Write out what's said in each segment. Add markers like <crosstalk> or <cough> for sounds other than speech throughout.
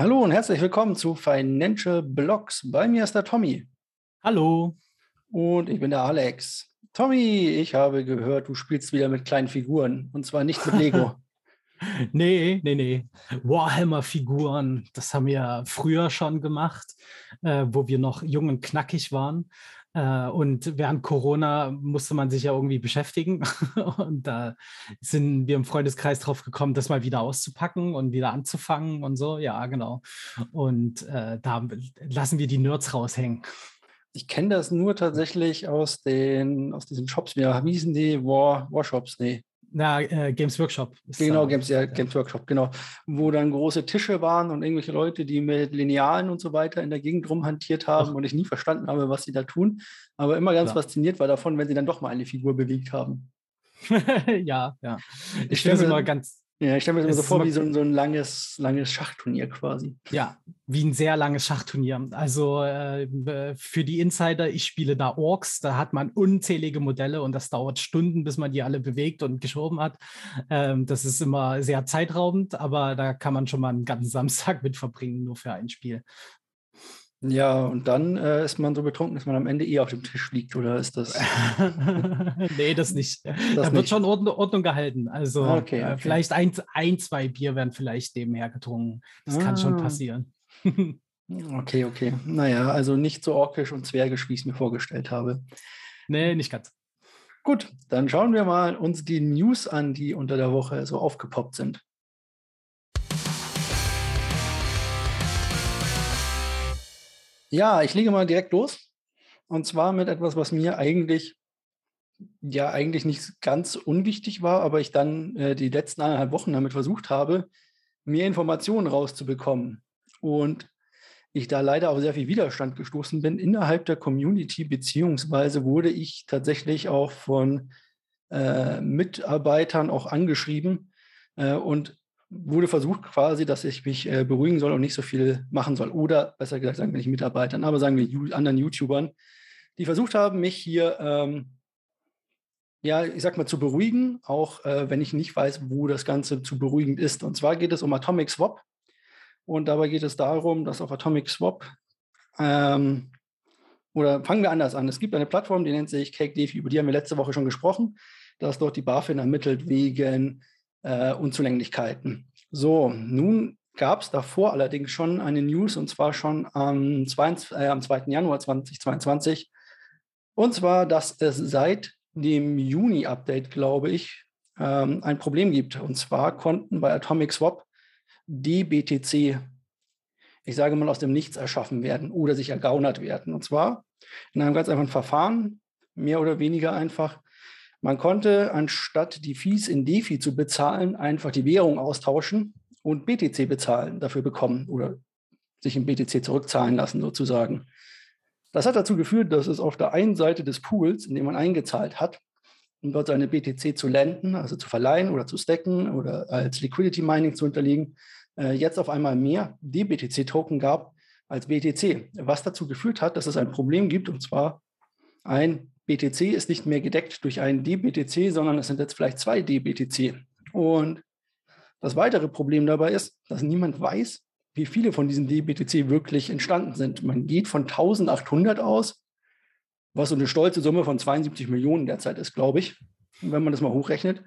Hallo und herzlich willkommen zu Financial Blogs. Bei mir ist der Tommy. Hallo. Und ich bin der Alex. Tommy, ich habe gehört, du spielst wieder mit kleinen Figuren und zwar nicht mit Lego. <laughs> nee, nee, nee. Warhammer-Figuren, das haben wir früher schon gemacht, äh, wo wir noch jung und knackig waren. Äh, und während Corona musste man sich ja irgendwie beschäftigen. <laughs> und da sind wir im Freundeskreis drauf gekommen, das mal wieder auszupacken und wieder anzufangen und so. Ja, genau. Und äh, da lassen wir die Nerds raushängen. Ich kenne das nur tatsächlich aus den, aus diesen Shops. Wie hießen die? War, Warshops? Nee. Na, äh, Games Workshop. Genau, Games, ja, Games Workshop, genau. Wo dann große Tische waren und irgendwelche Leute, die mit Linealen und so weiter in der Gegend rumhantiert haben Ach. und ich nie verstanden habe, was sie da tun. Aber immer ganz ja. fasziniert war davon, wenn sie dann doch mal eine Figur bewegt haben. <laughs> ja, ja. Ich, ich finde es immer ganz, ja, ich stelle mir das so vor wie so ein, so ein langes, langes Schachturnier quasi. Ja, wie ein sehr langes Schachturnier. Also äh, für die Insider, ich spiele da Orks, da hat man unzählige Modelle und das dauert Stunden, bis man die alle bewegt und geschoben hat. Ähm, das ist immer sehr zeitraubend, aber da kann man schon mal einen ganzen <laughs> Samstag mit verbringen, nur für ein Spiel. Ja, und dann äh, ist man so betrunken, dass man am Ende eh auf dem Tisch liegt, oder ist das? <laughs> nee, das nicht. Das da nicht. wird schon Ordnung, Ordnung gehalten. Also ah, okay, okay. Äh, vielleicht ein, ein, zwei Bier werden vielleicht nebenher getrunken. Das ah. kann schon ah. passieren. <laughs> okay, okay. Naja, also nicht so orkisch und zwergisch, wie ich es mir vorgestellt habe. Nee, nicht ganz. Gut, dann schauen wir mal uns die News an, die unter der Woche so aufgepoppt sind. Ja, ich lege mal direkt los. Und zwar mit etwas, was mir eigentlich ja eigentlich nicht ganz unwichtig war, aber ich dann äh, die letzten eineinhalb Wochen damit versucht habe, mehr Informationen rauszubekommen. Und ich da leider auf sehr viel Widerstand gestoßen bin innerhalb der Community, beziehungsweise wurde ich tatsächlich auch von äh, Mitarbeitern auch angeschrieben. Äh, und wurde versucht quasi, dass ich mich äh, beruhigen soll und nicht so viel machen soll. Oder besser gesagt, sagen wir nicht Mitarbeitern, aber sagen wir anderen YouTubern, die versucht haben, mich hier, ähm, ja, ich sag mal, zu beruhigen, auch äh, wenn ich nicht weiß, wo das Ganze zu beruhigend ist. Und zwar geht es um Atomic Swap. Und dabei geht es darum, dass auf Atomic Swap, ähm, oder fangen wir anders an. Es gibt eine Plattform, die nennt sich CakeDefi, über die haben wir letzte Woche schon gesprochen, dass dort die BaFin ermittelt wegen äh, Unzulänglichkeiten. So, nun gab es davor allerdings schon eine News und zwar schon am, 22, äh, am 2. Januar 2022. Und zwar, dass es seit dem Juni-Update, glaube ich, ähm, ein Problem gibt. Und zwar konnten bei Atomic Swap die BTC, ich sage mal, aus dem Nichts erschaffen werden oder sich ergaunert werden. Und zwar in einem ganz einfachen Verfahren, mehr oder weniger einfach, man konnte anstatt die Fees in DeFi zu bezahlen, einfach die Währung austauschen und BTC bezahlen, dafür bekommen oder sich in BTC zurückzahlen lassen sozusagen. Das hat dazu geführt, dass es auf der einen Seite des Pools, in dem man eingezahlt hat, um dort seine BTC zu lenden, also zu verleihen oder zu stacken oder als Liquidity Mining zu unterliegen, äh, jetzt auf einmal mehr DBTC-Token gab als BTC, was dazu geführt hat, dass es ein Problem gibt, und zwar ein BTC ist nicht mehr gedeckt durch einen DBTC, sondern es sind jetzt vielleicht zwei DBTC. Und das weitere Problem dabei ist, dass niemand weiß, wie viele von diesen DBTC wirklich entstanden sind. Man geht von 1800 aus, was so eine stolze Summe von 72 Millionen derzeit ist, glaube ich, wenn man das mal hochrechnet.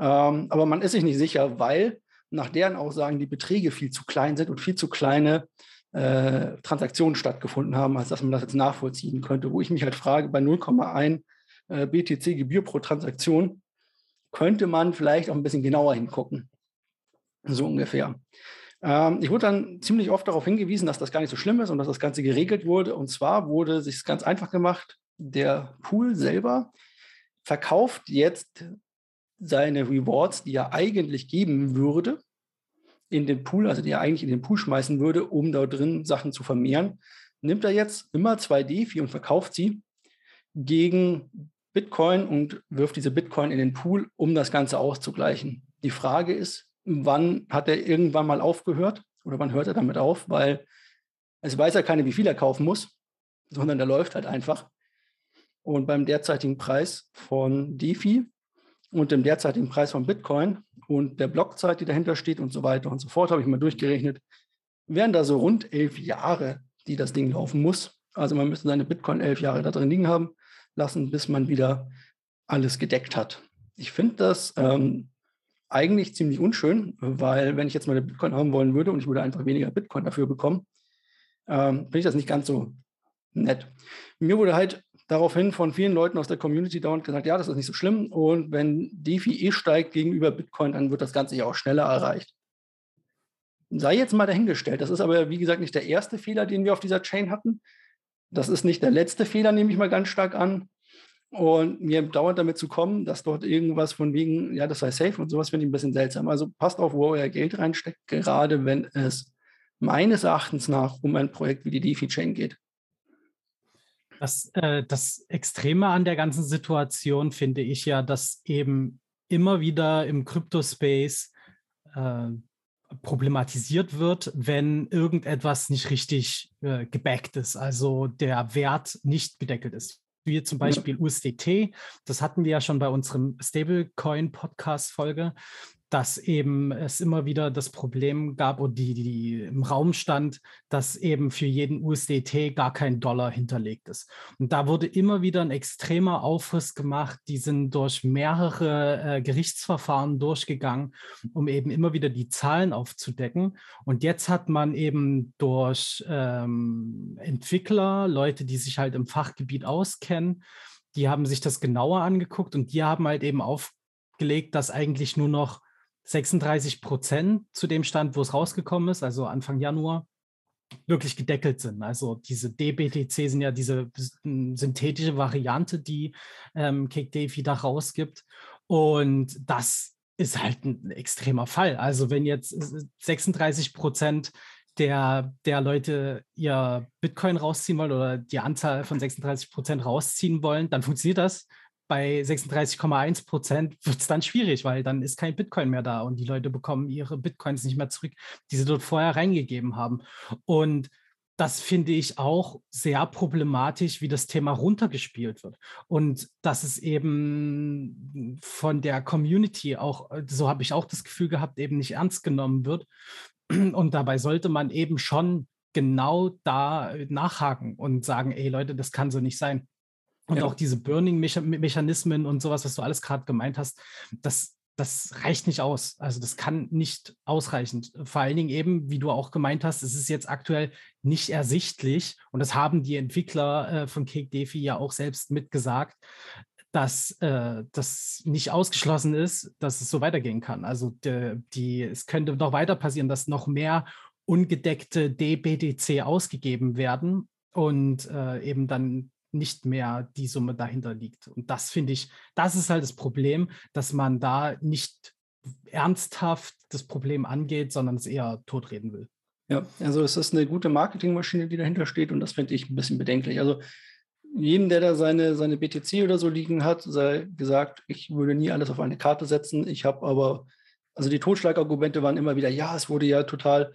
Ähm, aber man ist sich nicht sicher, weil nach deren Aussagen die Beträge viel zu klein sind und viel zu kleine äh, Transaktionen stattgefunden haben, als dass man das jetzt nachvollziehen könnte. Wo ich mich halt frage, bei 0,1 äh, BTC Gebühr pro Transaktion könnte man vielleicht auch ein bisschen genauer hingucken. So ungefähr. Ähm, ich wurde dann ziemlich oft darauf hingewiesen, dass das gar nicht so schlimm ist und dass das Ganze geregelt wurde. Und zwar wurde sich ganz einfach gemacht. Der Pool selber verkauft jetzt seine Rewards, die er eigentlich geben würde, in den Pool, also die er eigentlich in den Pool schmeißen würde, um da drin Sachen zu vermehren, nimmt er jetzt immer zwei DeFi und verkauft sie gegen Bitcoin und wirft diese Bitcoin in den Pool, um das Ganze auszugleichen. Die Frage ist, wann hat er irgendwann mal aufgehört oder wann hört er damit auf? Weil es weiß ja keiner, wie viel er kaufen muss, sondern der läuft halt einfach. Und beim derzeitigen Preis von DeFi und dem derzeitigen Preis von Bitcoin und der Blockzeit, die dahinter steht und so weiter und so fort, habe ich mal durchgerechnet, wären da so rund elf Jahre, die das Ding laufen muss. Also man müsste seine Bitcoin elf Jahre da drin liegen haben lassen, bis man wieder alles gedeckt hat. Ich finde das ähm, eigentlich ziemlich unschön, weil wenn ich jetzt meine Bitcoin haben wollen würde und ich würde einfach weniger Bitcoin dafür bekommen, ähm, finde ich das nicht ganz so nett. Mir wurde halt daraufhin von vielen Leuten aus der Community dauernd gesagt, ja, das ist nicht so schlimm und wenn DeFi eh steigt gegenüber Bitcoin, dann wird das Ganze ja auch schneller erreicht. Sei jetzt mal dahingestellt. Das ist aber, wie gesagt, nicht der erste Fehler, den wir auf dieser Chain hatten. Das ist nicht der letzte Fehler, nehme ich mal ganz stark an. Und mir dauert damit zu kommen, dass dort irgendwas von wegen, ja, das sei safe und sowas finde ich ein bisschen seltsam. Also passt auf, wo euer Geld reinsteckt, gerade wenn es meines Erachtens nach um ein Projekt wie die DeFi-Chain geht. Das, äh, das Extreme an der ganzen Situation finde ich ja, dass eben immer wieder im Kryptospace äh, problematisiert wird, wenn irgendetwas nicht richtig äh, gebackt ist, also der Wert nicht gedeckelt ist wie zum Beispiel. USDT. Das hatten wir ja schon bei unserem Stablecoin-Podcast-Folge dass eben es immer wieder das Problem gab und die, die, im Raum stand, dass eben für jeden USDT gar kein Dollar hinterlegt ist. Und da wurde immer wieder ein extremer Aufriss gemacht. Die sind durch mehrere äh, Gerichtsverfahren durchgegangen, um eben immer wieder die Zahlen aufzudecken. Und jetzt hat man eben durch ähm, Entwickler, Leute, die sich halt im Fachgebiet auskennen, die haben sich das genauer angeguckt und die haben halt eben aufgelegt, dass eigentlich nur noch 36 Prozent zu dem Stand, wo es rausgekommen ist, also Anfang Januar, wirklich gedeckelt sind. Also diese DBTC sind ja diese synthetische Variante, die ähm, CakeDefi da rausgibt. Und das ist halt ein extremer Fall. Also wenn jetzt 36 Prozent der, der Leute ihr Bitcoin rausziehen wollen oder die Anzahl von 36 Prozent rausziehen wollen, dann funktioniert das bei 36,1 Prozent <laughs> wird es dann schwierig, weil dann ist kein Bitcoin mehr da und die Leute bekommen ihre Bitcoins nicht mehr zurück, die sie dort vorher reingegeben haben. Und das finde ich auch sehr problematisch, wie das Thema runtergespielt wird. Und dass es eben von der Community auch, so habe ich auch das Gefühl gehabt, eben nicht ernst genommen wird. <clears throat> Und dabei sollte man eben schon genau da nachhaken und sagen, ey Leute, das kann so nicht sein. Und ja. auch diese Burning-Mechanismen und sowas, was du alles gerade gemeint hast, das, das reicht nicht aus. Also das kann nicht ausreichend. Vor allen Dingen eben, wie du auch gemeint hast, es ist jetzt aktuell nicht ersichtlich und das haben die Entwickler äh, von Cake Defi ja auch selbst mitgesagt, dass äh, das nicht ausgeschlossen ist, dass es so weitergehen kann. Also de, die, es könnte noch weiter passieren, dass noch mehr ungedeckte DBDC ausgegeben werden und äh, eben dann nicht mehr die Summe dahinter liegt. Und das finde ich, das ist halt das Problem, dass man da nicht ernsthaft das Problem angeht, sondern es eher totreden will. Ja, also es ist eine gute Marketingmaschine, die dahinter steht und das finde ich ein bisschen bedenklich. Also jedem, der da seine, seine BTC oder so liegen hat, sei gesagt, ich würde nie alles auf eine Karte setzen. Ich habe aber, also die Totschlagargumente waren immer wieder, ja, es wurde ja total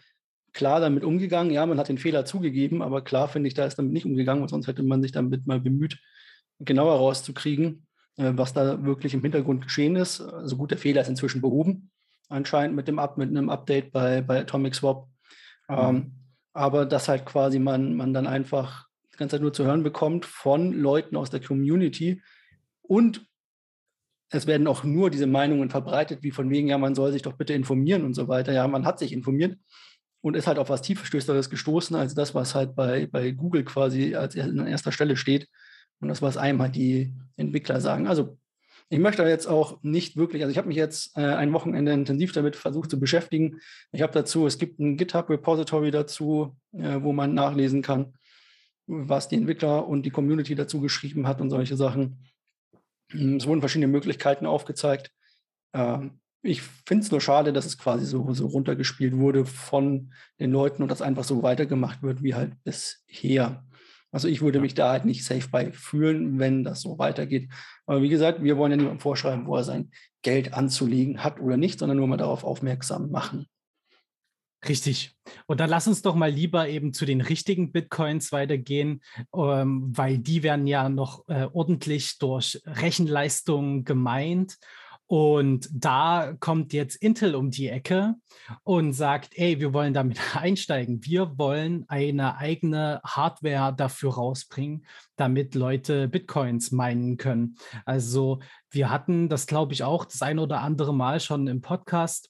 klar damit umgegangen. Ja, man hat den Fehler zugegeben, aber klar finde ich, da ist damit nicht umgegangen, sonst hätte man sich damit mal bemüht, genauer rauszukriegen, äh, was da wirklich im Hintergrund geschehen ist. Also gut, der Fehler ist inzwischen behoben, anscheinend mit dem Up, mit einem Update bei, bei Atomic Swap. Ähm, mhm. aber dass halt quasi man, man dann einfach die ganze Zeit nur zu hören bekommt von Leuten aus der Community und es werden auch nur diese Meinungen verbreitet, wie von wegen, ja, man soll sich doch bitte informieren und so weiter. Ja, man hat sich informiert, und ist halt auf was Tiefstößeres gestoßen als das, was halt bei, bei Google quasi als an erster Stelle steht und das, was einem halt die Entwickler sagen. Also ich möchte jetzt auch nicht wirklich, also ich habe mich jetzt äh, ein Wochenende intensiv damit versucht zu beschäftigen. Ich habe dazu, es gibt ein GitHub-Repository dazu, äh, wo man nachlesen kann, was die Entwickler und die Community dazu geschrieben hat und solche Sachen. Es wurden verschiedene Möglichkeiten aufgezeigt. Ähm, ich finde es nur schade, dass es quasi so, so runtergespielt wurde von den Leuten und das einfach so weitergemacht wird wie halt bisher. Also ich würde mich da halt nicht safe bei fühlen, wenn das so weitergeht. Aber wie gesagt, wir wollen ja niemandem vorschreiben, wo er sein Geld anzulegen hat oder nicht, sondern nur mal darauf aufmerksam machen. Richtig. Und dann lass uns doch mal lieber eben zu den richtigen Bitcoins weitergehen, ähm, weil die werden ja noch äh, ordentlich durch Rechenleistungen gemeint Und da kommt jetzt Intel um die Ecke und sagt, ey, wir wollen damit <laughs> einsteigen. Wir wollen eine eigene Hardware dafür rausbringen, damit Leute Bitcoins meinen können. Also wir hatten das, glaube ich, auch das ein oder andere Mal schon im Podcast,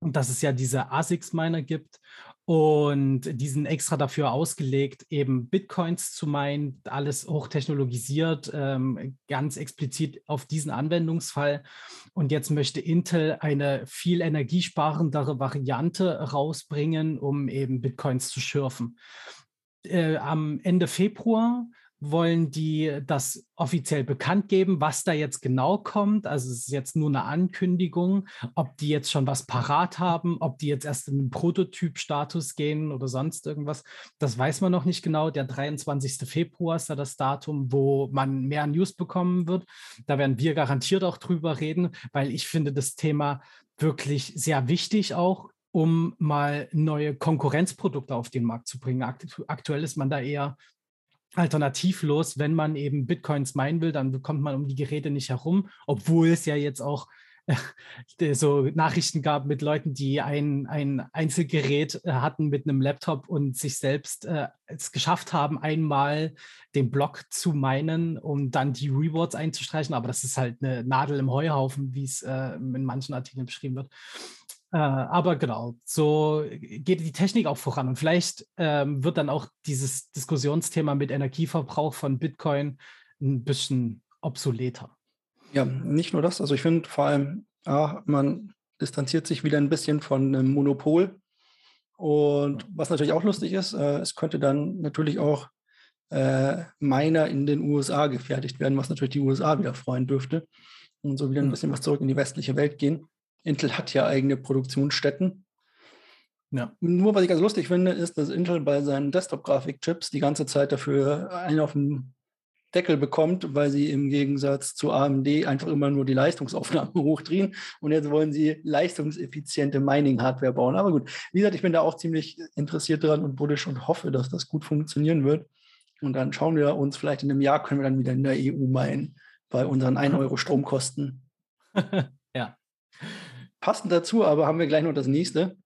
dass es ja diese ASICS-Miner gibt und die sind extra dafür ausgelegt, eben Bitcoins zu meinen, alles hochtechnologisiert, ähm, ganz explizit auf diesen Anwendungsfall. Und jetzt möchte Intel eine viel energiesparendere Variante rausbringen, um eben Bitcoins zu schürfen. Äh, am Ende Februar wollen die das offiziell bekannt geben, was da jetzt genau kommt. Also es ist jetzt nur eine Ankündigung, ob die jetzt schon was parat haben, ob die jetzt erst in den Prototyp-Status gehen oder sonst irgendwas. Das weiß man noch nicht genau. Der 23. Februar ist da das Datum, wo man mehr News bekommen wird. Da werden wir garantiert auch drüber reden, weil ich finde das Thema wirklich sehr wichtig auch um mal neue Konkurrenzprodukte auf den Markt zu bringen. Aktuell ist man da eher alternativlos, wenn man eben Bitcoins meinen will, dann bekommt man um die Geräte nicht herum, obwohl es ja jetzt auch äh, so Nachrichten gab mit Leuten, die ein, ein Einzelgerät äh, hatten mit einem Laptop und sich selbst äh, es geschafft haben, einmal den Block zu meinen, um dann die Rewards einzustreichen. Aber das ist halt eine Nadel im Heuhaufen, wie es äh, in manchen Artikeln beschrieben wird. Äh, aber genau, so geht die Technik auch voran. Und vielleicht ähm, wird dann auch dieses Diskussionsthema mit Energieverbrauch von Bitcoin ein bisschen obsoleter. Ja, nicht nur das. Also ich finde vor allem, ja, man distanziert sich wieder ein bisschen von einem Monopol. Und was natürlich auch lustig ist, äh, es könnte dann natürlich auch äh, Miner in den USA gefertigt werden, was natürlich die USA wieder freuen dürfte. Und so wieder ein hm. bisschen was zurück in die westliche Welt gehen. Intel hat ja eigene Produktionsstätten. Ja. Nur was ich ganz lustig finde, ist, dass Intel bei seinen Desktop-Grafikchips die ganze Zeit dafür einen auf den Deckel bekommt, weil sie im Gegensatz zu AMD einfach immer nur die Leistungsaufnahme <laughs> hochdrehen. Und jetzt wollen sie leistungseffiziente Mining-Hardware bauen. Aber gut, wie gesagt, ich bin da auch ziemlich interessiert dran und bullisch und hoffe, dass das gut funktionieren wird. Und dann schauen wir uns vielleicht in einem Jahr, können wir dann wieder in der EU meinen, bei unseren <laughs> 1 Euro Stromkosten. <laughs> Passend dazu aber haben wir gleich noch das nächste,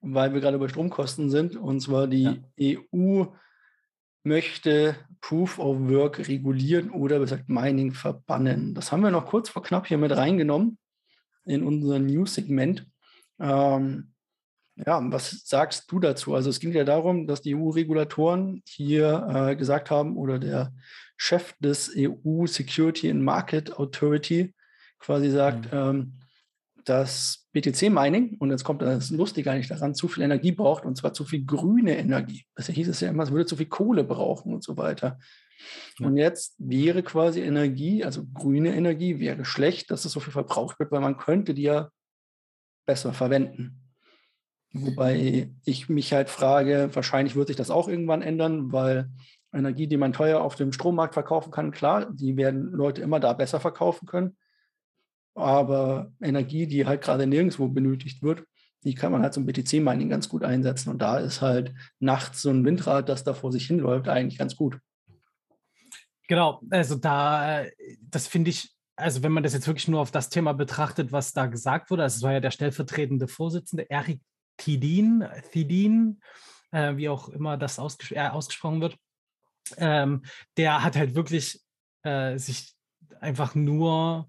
weil wir gerade bei Stromkosten sind. Und zwar die ja. EU möchte Proof of Work regulieren oder besagt Mining verbannen. Das haben wir noch kurz vor knapp hier mit reingenommen in unser News-Segment. Ähm, ja, was sagst du dazu? Also es ging ja darum, dass die EU-Regulatoren hier äh, gesagt haben oder der Chef des EU Security and Market Authority quasi sagt, mhm. ähm, dass BTC-Mining, und jetzt kommt das Lustige eigentlich daran, zu viel Energie braucht, und zwar zu viel grüne Energie. Bisher hieß es ja immer, es würde zu viel Kohle brauchen und so weiter. Ja. Und jetzt wäre quasi Energie, also grüne Energie, wäre schlecht, dass es so viel verbraucht wird, weil man könnte die ja besser verwenden. Wobei ich mich halt frage, wahrscheinlich wird sich das auch irgendwann ändern, weil Energie, die man teuer auf dem Strommarkt verkaufen kann, klar, die werden Leute immer da besser verkaufen können. Aber Energie, die halt gerade nirgendwo benötigt wird, die kann man halt zum BTC-Mining ganz gut einsetzen. Und da ist halt nachts so ein Windrad, das da vor sich hinläuft, eigentlich ganz gut. Genau, also da, das finde ich, also wenn man das jetzt wirklich nur auf das Thema betrachtet, was da gesagt wurde, also es war ja der stellvertretende Vorsitzende, Erik Thidin, Thidin äh, wie auch immer das ausges äh, ausgesprochen wird, ähm, der hat halt wirklich äh, sich einfach nur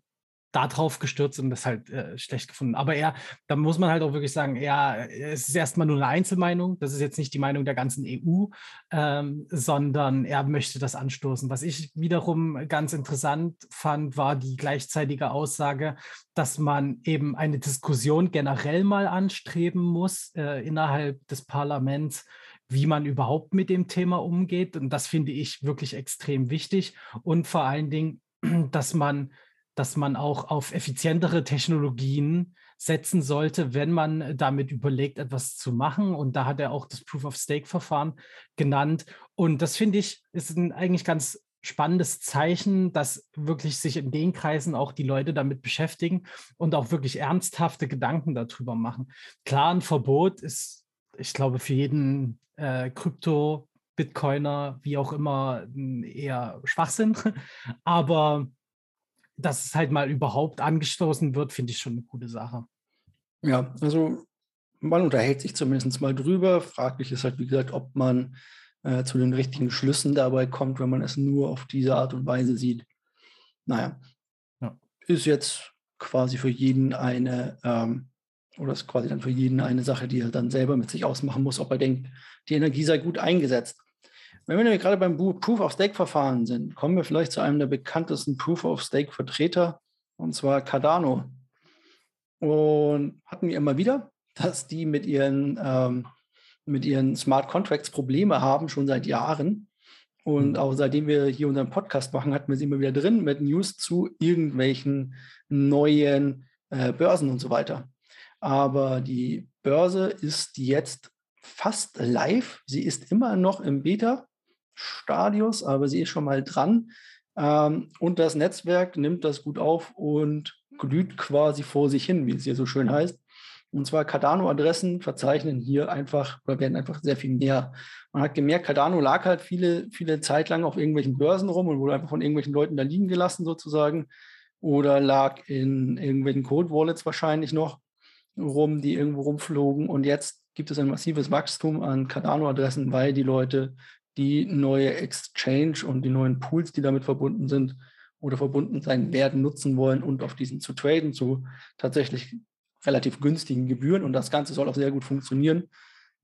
darauf gestürzt und das halt äh, schlecht gefunden. Aber er, da muss man halt auch wirklich sagen, ja, es ist erstmal nur eine Einzelmeinung. Das ist jetzt nicht die Meinung der ganzen EU, ähm, sondern er möchte das anstoßen. Was ich wiederum ganz interessant fand, war die gleichzeitige Aussage, dass man eben eine Diskussion generell mal anstreben muss äh, innerhalb des Parlaments wie man überhaupt mit dem Thema umgeht. Und das finde ich wirklich extrem wichtig. Und vor allen Dingen, <clears throat> dass man dass man auch auf effizientere Technologien setzen sollte, wenn man damit überlegt, etwas zu machen. Und da hat er auch das Proof-of-Stake-Verfahren genannt. Und das finde ich ist ein eigentlich ganz spannendes Zeichen, dass wirklich sich in den Kreisen auch die Leute damit beschäftigen und auch wirklich ernsthafte Gedanken darüber machen. Klar, ein Verbot ist, ich glaube, für jeden äh, Krypto, Bitcoiner, wie auch immer, eher Schwachsinn. <laughs> Aber dass es halt mal überhaupt angestoßen wird, finde ich schon eine gute Sache. Ja, also man unterhält sich zumindest mal drüber. Fraglich ist halt, wie gesagt, ob man äh, zu den richtigen Schlüssen dabei kommt, wenn man es nur auf diese Art und Weise sieht. Naja, ja. ist jetzt quasi für jeden eine, ähm, oder ist quasi dann für jeden eine Sache, die er dann selber mit sich ausmachen muss, ob er denkt, die Energie sei gut eingesetzt. Wenn wir gerade beim Proof-of-Stake-Verfahren sind, kommen wir vielleicht zu einem der bekanntesten Proof-of-Stake-Vertreter, und zwar Cardano. Und hatten wir immer wieder, dass die mit ihren, ähm, mit ihren Smart Contracts Probleme haben, schon seit Jahren. Und mhm. auch seitdem wir hier unseren Podcast machen, hatten wir sie immer wieder drin mit News zu irgendwelchen neuen äh, Börsen und so weiter. Aber die Börse ist jetzt fast live. Sie ist immer noch im Beta-Stadius, aber sie ist schon mal dran. Ähm, und das Netzwerk nimmt das gut auf und glüht quasi vor sich hin, wie es hier so schön heißt. Und zwar Cardano-Adressen verzeichnen hier einfach oder werden einfach sehr viel mehr. Man hat gemerkt, Cardano lag halt viele, viele Zeit lang auf irgendwelchen Börsen rum und wurde einfach von irgendwelchen Leuten da liegen gelassen sozusagen. Oder lag in irgendwelchen Code-Wallets wahrscheinlich noch rum, die irgendwo rumflogen. Und jetzt gibt es ein massives Wachstum an Cardano-Adressen, weil die Leute die neue Exchange und die neuen Pools, die damit verbunden sind oder verbunden sein werden, nutzen wollen und auf diesen zu traden, zu tatsächlich relativ günstigen Gebühren und das Ganze soll auch sehr gut funktionieren.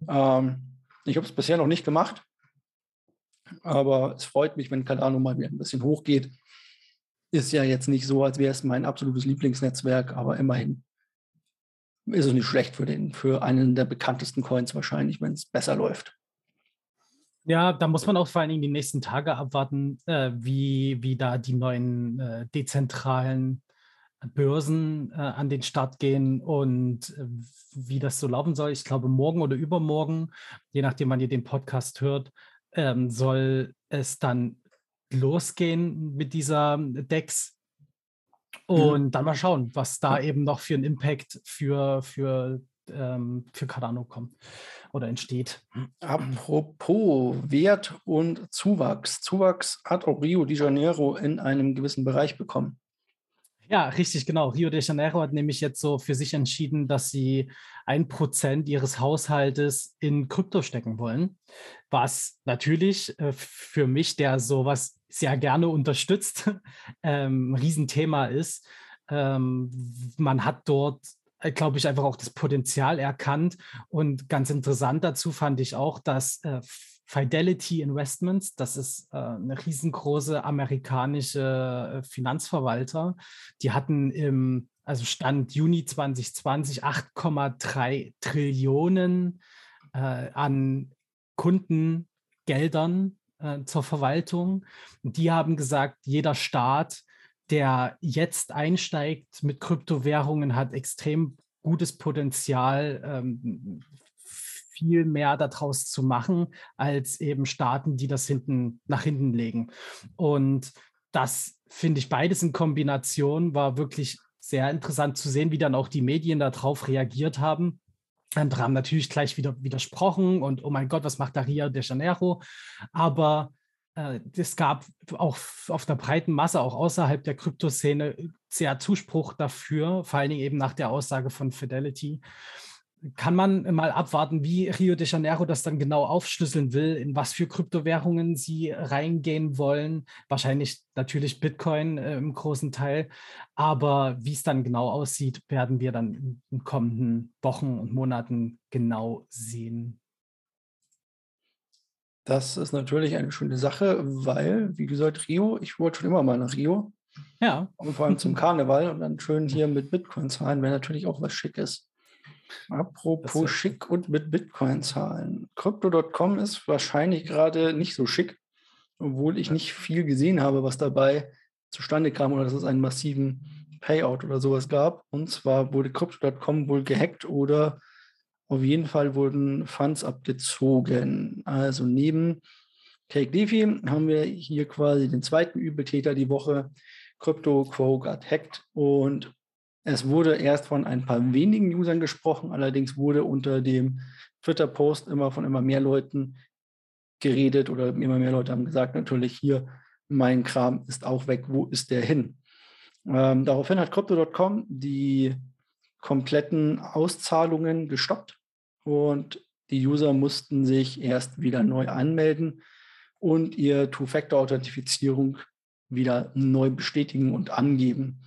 Ähm, ich habe es bisher noch nicht gemacht, aber es freut mich, wenn Cardano mal wieder ein bisschen hochgeht. Ist ja jetzt nicht so, als wäre es mein absolutes Lieblingsnetzwerk, aber immerhin ist es nicht schlecht für, den, für einen der bekanntesten Coins wahrscheinlich, wenn es besser läuft. Ja, da muss man auch vor allen Dingen die nächsten Tage abwarten, äh, wie, wie da die neuen äh, dezentralen Börsen äh, an den Start gehen und äh, wie das so laufen soll. Ich glaube, morgen oder übermorgen, je nachdem, wann ihr den Podcast hört, ähm, soll es dann losgehen mit dieser DEX. Und mhm. dann mal schauen, was da eben noch für einen Impact für, für, ähm, für Cardano kommt oder entsteht. Apropos Wert und Zuwachs. Zuwachs hat auch Rio de Janeiro in einem gewissen Bereich bekommen. Ja, richtig, genau. Rio de Janeiro hat nämlich jetzt so für sich entschieden, dass sie ein Prozent ihres Haushaltes in Krypto stecken wollen, was natürlich äh, für mich, der sowas sehr gerne unterstützt, <laughs> ähm, ein Riesenthema ist. Ähm, man hat dort glaube ich, einfach auch das Potenzial erkannt. Und ganz interessant dazu fand ich auch, dass äh, Fidelity Investments, das ist äh, eine riesengroße amerikanische äh, Finanzverwalter. Die hatten im, also Stand Juni 2020 8,3 Trillionen äh, an Kundengeldern äh, zur Verwaltung. Die haben gesagt, jeder Staat, der jetzt einsteigt mit Kryptowährungen, hat extrem gutes Potenzial, ähm, viel mehr daraus zu machen, als eben Staaten, die das hinten nach hinten legen. Und das finde ich beides in Kombination war wirklich sehr interessant zu sehen, wie dann auch die Medien darauf reagiert haben. Andere haben natürlich gleich wieder widersprochen und oh mein Gott, was macht da Rio de Janeiro? Aber es gab auch auf der breiten Masse, auch außerhalb der Kryptoszene, sehr Zuspruch dafür, vor allen Dingen eben nach der Aussage von Fidelity kann man mal abwarten, wie Rio de Janeiro das dann genau aufschlüsseln will, in was für Kryptowährungen sie reingehen wollen. Wahrscheinlich natürlich Bitcoin äh, im großen Teil. Aber wie es dann genau aussieht, werden wir dann in den kommenden Wochen und Monaten genau sehen. Das ist natürlich eine schöne Sache, weil, wie gesagt, Rio, ich wollte schon immer mal nach Rio. Ja. Und vor allem zum Karneval und dann schön hier mit Bitcoin zahlen, wäre natürlich auch was Schickes. Apropos schick und mit Bitcoin zahlen. Crypto.com ist wahrscheinlich gerade nicht so schick, obwohl ich nicht viel gesehen habe, was dabei zustande kam oder dass es einen massiven Payout oder sowas gab. Und zwar wurde Crypto.com wohl gehackt oder auf jeden Fall wurden Funds abgezogen. Also neben Cake Defi haben wir hier quasi den zweiten Übeltäter die Woche. Crypto Quo got hacked und es wurde erst von ein paar wenigen Usern gesprochen, allerdings wurde unter dem Twitter-Post immer von immer mehr Leuten geredet oder immer mehr Leute haben gesagt, natürlich hier, mein Kram ist auch weg, wo ist der hin? Ähm, daraufhin hat Crypto.com die kompletten Auszahlungen gestoppt und die User mussten sich erst wieder neu anmelden und ihr Two-Factor-Authentifizierung wieder neu bestätigen und angeben.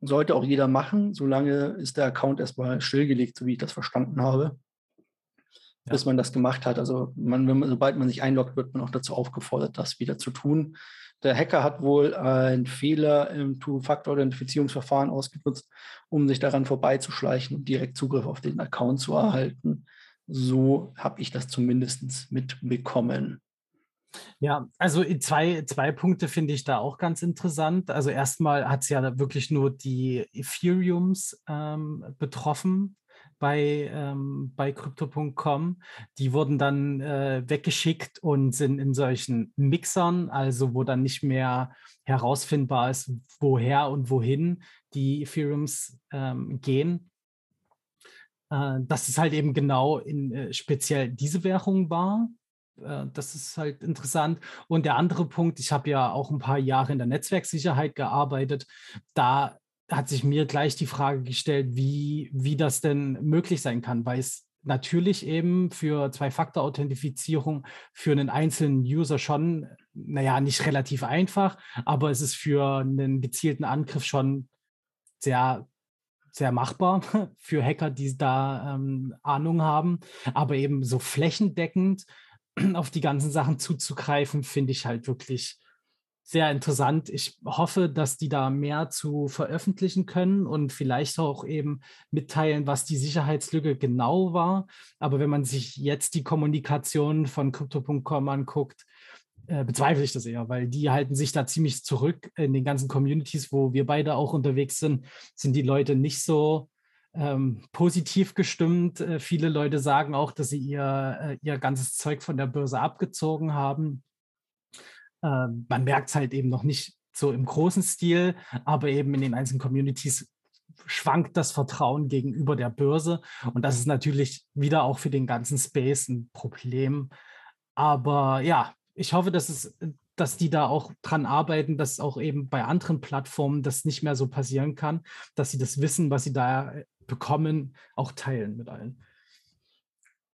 Sollte auch jeder machen, solange ist der Account erstmal stillgelegt, so wie ich das verstanden habe, ja. bis man das gemacht hat. Also man, man, sobald man sich einloggt, wird man auch dazu aufgefordert, das wieder zu tun. Der Hacker hat wohl einen Fehler im Two-Factor-Authentifizierungsverfahren ausgenutzt, um sich daran vorbeizuschleichen und direkt Zugriff auf den Account zu erhalten. So habe ich das zumindest mitbekommen. Ja, also zwei, zwei Punkte finde ich da auch ganz interessant. Also erstmal hat es ja wirklich nur die Ethereums ähm, betroffen bei, ähm, bei Crypto.com. Die wurden dann äh, weggeschickt und sind in solchen Mixern, also wo dann nicht mehr herausfindbar ist, woher und wohin die Ethereums ähm, gehen. Äh, dass es halt eben genau in äh, speziell diese Währung war. Äh, das ist halt interessant. Und der andere Punkt, ich habe ja auch ein paar Jahre in der Netzwerksicherheit gearbeitet. Da hat sich mir gleich die Frage gestellt, wie, wie das denn möglich sein kann, weil es natürlich eben für Zwei-Faktor-Authentifizierung für einen einzelnen User schon, naja, nicht relativ einfach, aber es ist für einen gezielten Angriff schon sehr, sehr machbar <laughs> für Hacker, die da ähm, Ahnung haben. Aber eben so flächendeckend <clears throat> auf die ganzen Sachen zuzugreifen, finde ich halt wirklich sehr interessant. Ich hoffe, dass die da mehr zu veröffentlichen können und vielleicht auch eben mitteilen, was die Sicherheitslücke genau war. Aber wenn man sich jetzt die Kommunikation von Crypto.com anguckt, äh, bezweifle ich das eher, weil die halten sich da ziemlich zurück. In den ganzen Communities, wo wir beide auch unterwegs sind, sind die Leute nicht so ähm, positiv gestimmt. Äh, viele Leute sagen auch, dass sie ihr, äh, ihr ganzes Zeug von der Börse abgezogen haben. Ähm, man merkt es halt eben noch nicht so im großen Stil, aber eben in den einzelnen Communities schwankt das Vertrauen gegenüber der Börse. Und das ist natürlich wieder auch für den ganzen Space ein Problem. Aber ja, ich hoffe, dass es dass die da auch dran arbeiten, dass auch eben bei anderen Plattformen das nicht mehr so passieren kann, dass sie das Wissen, was sie da bekommen, auch teilen mit allen.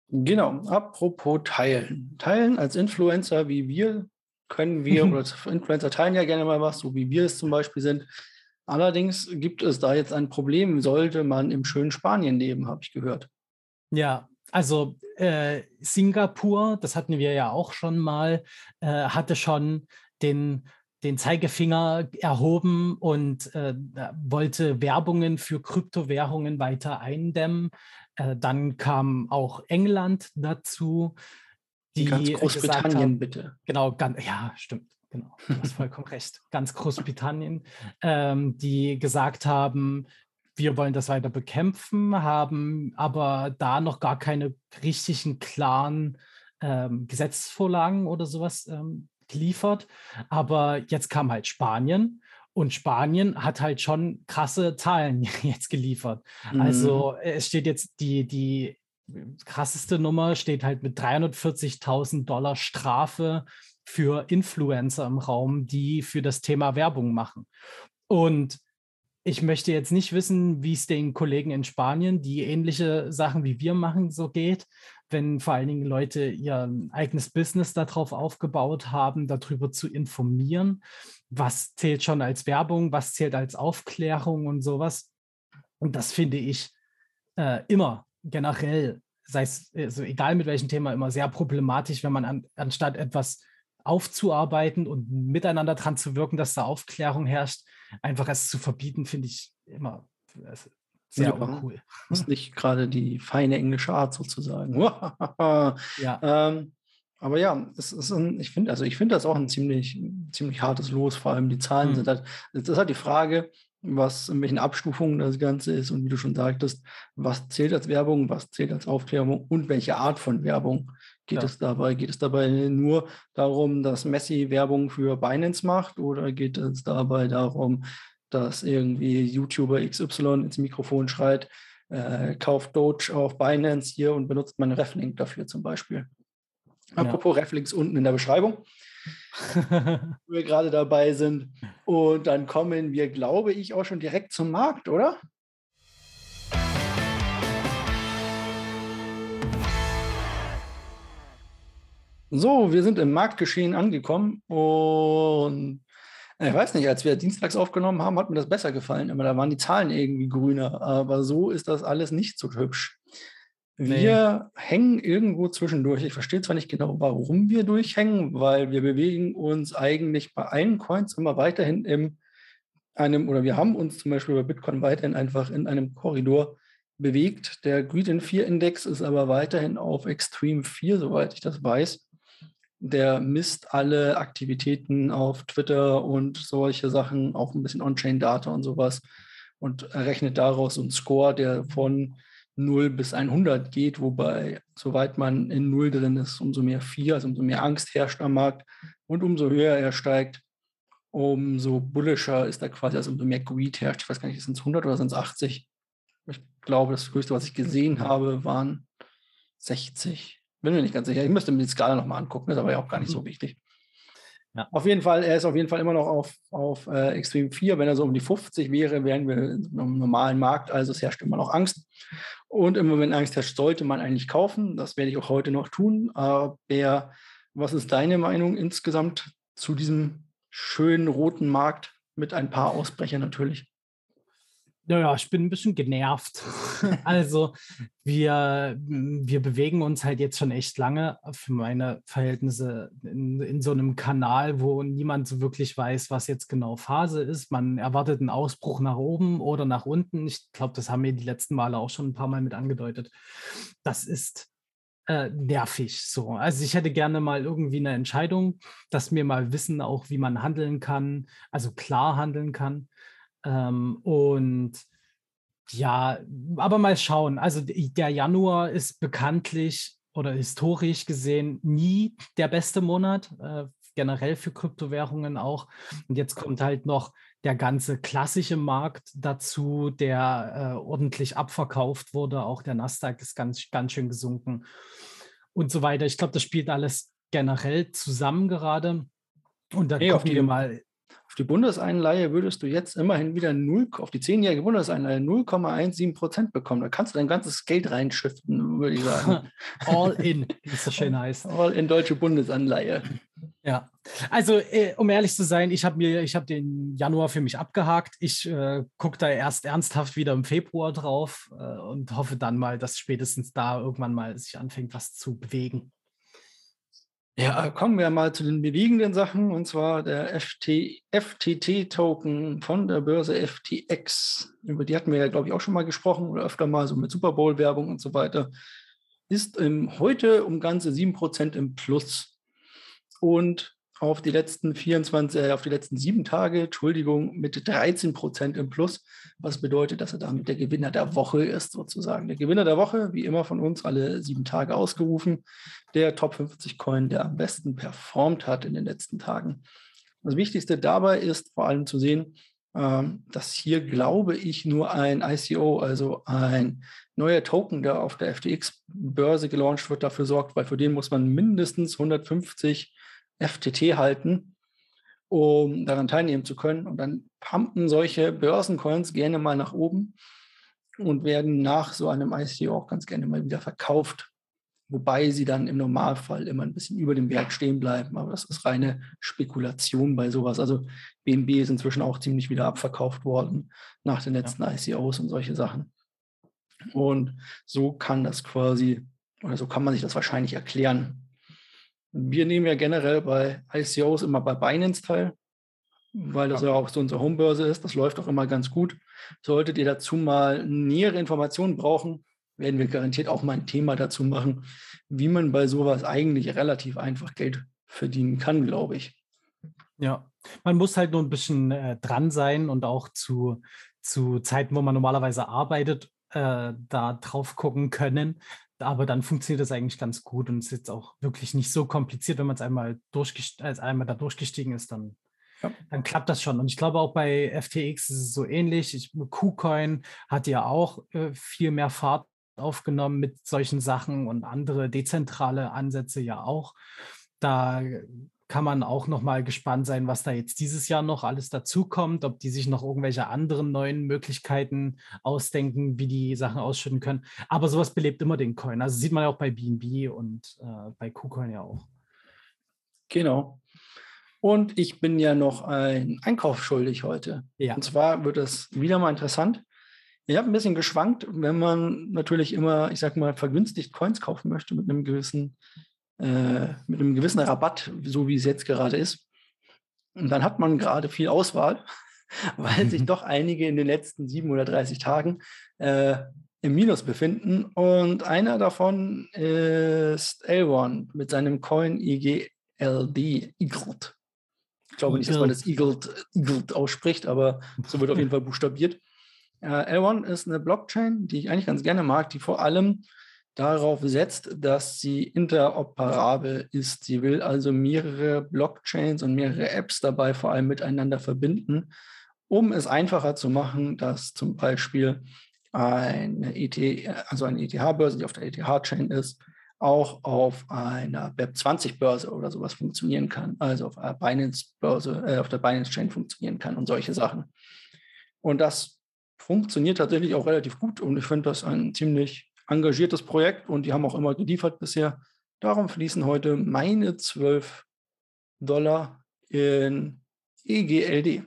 Genau, apropos teilen. Teilen als Influencer, wie wir, können wir, <laughs> oder Influencer teilen ja gerne mal was, so wie wir es zum Beispiel sind. Allerdings gibt es da jetzt ein Problem, sollte man im schönen Spanien leben, habe ich gehört. Ja, also äh, Singapur, das hatten wir ja auch schon mal, äh, hatte schon den den Zeigefinger erhoben und äh, wollte Werbungen für Kryptowährungen weiter eindämmen. Äh, dann kam auch England dazu. Die ganz Großbritannien, haben, bitte. Genau, ganz, ja, stimmt. Genau, du hast vollkommen recht. Ganz Großbritannien, ähm, die gesagt haben, wir wollen das weiter bekämpfen, haben aber da noch gar keine richtigen klaren ähm, Gesetzesvorlagen oder sowas ähm, geliefert. Aber jetzt kam halt Spanien und Spanien hat halt schon krasse Zahlen <laughs> jetzt geliefert. Also, mhm. Also es steht jetzt die, die krasseste Nummer steht halt mit 340.000 Dollar Strafe für Influencer im Raum, die für das Thema Werbung machen. Und ich möchte jetzt nicht wissen, wie es den Kollegen in Spanien, die ähnliche Sachen wie wir machen, so geht, wenn vor allen Dingen Leute ihr eigenes Business darauf aufgebaut haben, darüber zu informieren, was zählt schon als Werbung, was zählt als Aufklärung und sowas. Und das finde ich äh, immer generell, sei es also egal mit welchem Thema, immer sehr problematisch, wenn man an, anstatt etwas aufzuarbeiten und miteinander dran zu wirken, dass da Aufklärung herrscht, einfach es zu verbieten, finde ich immer sehr ja, uncool. Ist <laughs> nicht gerade die feine englische Art sozusagen. <laughs> ja. Ähm, aber ja, es ist ein, ich finde, also ich finde das auch ein ziemlich, ziemlich hartes Los. Vor allem die Zahlen mhm. sind halt, das ist halt die Frage, was, in welchen Abstufungen das Ganze ist und wie du schon sagtest, was zählt als Werbung, was zählt als Aufklärung und welche Art von Werbung geht ja. es dabei? Geht es dabei nur darum, dass Messi Werbung für Binance macht oder geht es dabei darum, dass irgendwie YouTuber XY ins Mikrofon schreit, äh, kauft Doge auf Binance hier und benutzt meine Reflink dafür zum Beispiel? Apropos ja. Reflinks unten in der Beschreibung. <laughs> wir gerade dabei sind. Und dann kommen wir, glaube ich, auch schon direkt zum Markt, oder? So, wir sind im Marktgeschehen angekommen und ich weiß nicht, als wir dienstags aufgenommen haben, hat mir das besser gefallen. Aber da waren die Zahlen irgendwie grüner. Aber so ist das alles nicht so hübsch. Wir nee. hängen irgendwo zwischendurch. Ich verstehe zwar nicht genau, warum wir durchhängen, weil wir bewegen uns eigentlich bei allen Coins immer weiterhin in einem, oder wir haben uns zum Beispiel bei Bitcoin weiterhin einfach in einem Korridor bewegt. Der Greed in 4 Index ist aber weiterhin auf Extreme 4, soweit ich das weiß der misst alle Aktivitäten auf Twitter und solche Sachen, auch ein bisschen On-Chain-Data und sowas und errechnet daraus einen Score, der von 0 bis 100 geht, wobei, soweit man in 0 drin ist, umso mehr 4, also umso mehr Angst herrscht am Markt und umso höher er steigt, umso bullischer ist er quasi, also umso mehr Greed herrscht. Ich weiß gar nicht, sind es 100 oder sind es 80? Ich glaube, das höchste, was ich gesehen habe, waren 60. Bin mir nicht ganz sicher. Ich müsste mir die Skala nochmal angucken, ist aber ja auch gar nicht so mhm. wichtig. Ja. Auf jeden Fall, er ist auf jeden Fall immer noch auf, auf äh, Extreme 4. Wenn er so um die 50 wäre, wären wir im normalen Markt. Also es herrscht immer noch Angst. Und immer wenn Angst herrscht, sollte man eigentlich kaufen. Das werde ich auch heute noch tun. Aber was ist deine Meinung insgesamt zu diesem schönen roten Markt mit ein paar Ausbrechern natürlich? Naja, ich bin ein bisschen genervt. also wir, wir bewegen uns halt jetzt schon echt lange für meine Verhältnisse in, in so einem Kanal, wo niemand so wirklich weiß, was jetzt genau Phase ist. Man erwartet einen Ausbruch nach oben oder nach unten. Ich glaube, das haben wir die letzten Male auch schon ein paar Mal mit angedeutet. Das ist äh, nervig so. Also ich hätte gerne mal irgendwie eine Entscheidung, dass wir mal wissen, auch wie man handeln kann, also klar handeln kann. Ähm, und ja, aber mal schauen. Also der Januar ist bekanntlich oder historisch gesehen nie der beste Monat, äh, generell für Kryptowährungen auch. Und jetzt kommt halt noch der ganze klassische Markt dazu, der äh, ordentlich abverkauft wurde. Auch der Nasdaq ist ganz, ganz schön gesunken und so weiter. Ich glaube, das spielt alles generell zusammen gerade. Und dann hey, gucken wir mal auf die Bundesanleihe würdest du jetzt immerhin wieder 0, auf die zehnjährige Bundesanleihe 0,17 Prozent bekommen. Da kannst du dein ganzes Geld reinschiften, würde ich sagen. <laughs> All in, wie es so schön heißt. All in deutsche Bundesanleihe. Ja, also äh, um ehrlich zu sein, ich habe mir, ich habe den Januar für mich abgehakt. Ich äh, gucke da erst ernsthaft wieder im Februar drauf äh, und hoffe dann mal, dass spätestens da irgendwann mal sich anfängt, was zu bewegen. Ja, kommen wir mal zu den bewegenden Sachen, und zwar der FTT-Token von der Börse FTX. Über die hatten wir ja, glaube ich, auch schon mal gesprochen oder öfter mal so mit Super Bowl-Werbung und so weiter. Ist ähm, heute um ganze 7% im Plus. Und auf die letzten 24, äh, auf die letzten sieben Tage, Entschuldigung, mit 13 Prozent im Plus, was bedeutet, dass er damit der Gewinner der Woche ist, sozusagen. Der Gewinner der Woche, wie immer von uns, alle sieben Tage ausgerufen, der Top 50 Coin, der am besten performt hat in den letzten Tagen. Das Wichtigste dabei ist vor allem zu sehen, ähm, dass hier, glaube ich, nur ein ICO, also ein neuer Token, der auf der FTX-Börse gelauncht wird, dafür sorgt, weil für den muss man mindestens 150 FTT halten, um daran teilnehmen zu können. Und dann pumpen solche Börsencoins gerne mal nach oben und werden nach so einem ICO auch ganz gerne mal wieder verkauft. Wobei sie dann im Normalfall immer ein bisschen über dem Wert stehen bleiben. Aber das ist reine Spekulation bei sowas. Also BNB ist inzwischen auch ziemlich wieder abverkauft worden nach den letzten ja. ICOs und solche Sachen. Und so kann das quasi, oder so kann man sich das wahrscheinlich erklären, wir nehmen ja generell bei ICOs immer bei Binance teil, weil das ja, ja auch so unsere Homebörse ist. Das läuft auch immer ganz gut. Solltet ihr dazu mal nähere Informationen brauchen, werden wir garantiert auch mal ein Thema dazu machen, wie man bei sowas eigentlich relativ einfach Geld verdienen kann, glaube ich. Ja, man muss halt nur ein bisschen äh, dran sein und auch zu, zu Zeiten, wo man normalerweise arbeitet, äh, da drauf gucken können, aber dann funktioniert das eigentlich ganz gut und ist jetzt auch wirklich nicht so kompliziert, wenn man es einmal, als einmal da durchgestiegen ist, dann, ja. dann klappt das schon. Und ich glaube auch bei FTX ist es so ähnlich. Ich, KuCoin hat ja auch äh, viel mehr Fahrt aufgenommen mit solchen Sachen und andere dezentrale Ansätze ja auch. Da kann man auch noch mal gespannt sein, was da jetzt dieses Jahr noch alles dazukommt, ob die sich noch irgendwelche anderen neuen Möglichkeiten ausdenken, wie die Sachen ausschütten können. Aber sowas belebt immer den Coin. Also sieht man ja auch bei BNB und äh, bei KuCoin ja auch. Genau. Und ich bin ja noch ein Einkauf schuldig heute. Ja. Und zwar wird es wieder mal interessant. Ich habe ein bisschen geschwankt, wenn man natürlich immer, ich sag mal, vergünstigt Coins kaufen möchte mit einem gewissen äh, mit einem gewissen Rabatt, so wie es jetzt gerade ist. Und dann hat man gerade viel Auswahl, <laughs> weil sich doch einige in den letzten sieben oder 30 Tagen äh, im Minus befinden. Und einer davon ist L1 mit seinem Coin IGLD, Eaglet. Ich glaube nicht, dass man das Eaglet ausspricht, aber so wird auf jeden Fall buchstabiert. Äh, L1 ist eine Blockchain, die ich eigentlich ganz gerne mag, die vor allem darauf setzt, dass sie interoperabel ist. Sie will also mehrere Blockchains und mehrere Apps dabei vor allem miteinander verbinden, um es einfacher zu machen, dass zum Beispiel eine ETH, also eine ETH-Börse, die auf der ETH-Chain ist, auch auf einer Web20-Börse oder sowas funktionieren kann, also auf einer Binance-Börse, äh, auf der Binance-Chain funktionieren kann und solche Sachen. Und das funktioniert tatsächlich auch relativ gut und ich finde das ein ziemlich engagiertes Projekt und die haben auch immer geliefert bisher. Darum fließen heute meine 12 Dollar in EGLD.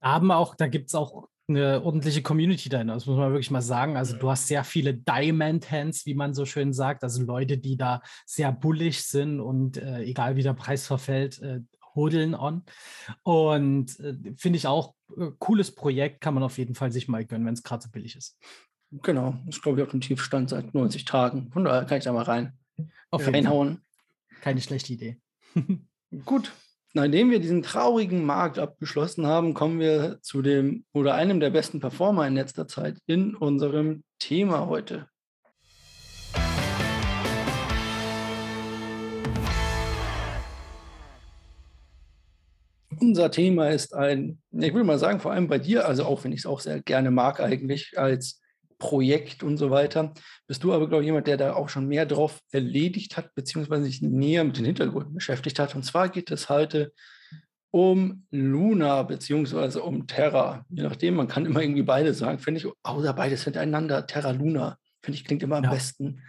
Haben auch, da gibt es auch eine ordentliche Community dahinter, das muss man wirklich mal sagen. Also du hast sehr viele Diamond Hands, wie man so schön sagt, also Leute, die da sehr bullig sind und äh, egal wie der Preis verfällt, äh, hodeln on. Und äh, finde ich auch äh, cooles Projekt, kann man auf jeden Fall sich mal gönnen, wenn es gerade so billig ist. Genau, das ist glaube ich auf dem Tiefstand seit 90 Tagen. Von daher kann ich da mal rein. Auf reinhauen. Keine schlechte Idee. <laughs> Gut, nachdem wir diesen traurigen Markt abgeschlossen haben, kommen wir zu dem oder einem der besten Performer in letzter Zeit in unserem Thema heute. Unser Thema ist ein, ich würde mal sagen, vor allem bei dir, also auch wenn ich es auch sehr gerne mag eigentlich als Projekt und so weiter. Bist du aber, glaube ich, jemand, der da auch schon mehr drauf erledigt hat, beziehungsweise sich näher mit den Hintergründen beschäftigt hat. Und zwar geht es heute um Luna beziehungsweise um Terra. Je nachdem, man kann immer irgendwie beide sagen, finde ich, außer beides hintereinander, Terra Luna. Finde ich, klingt immer am ja. besten.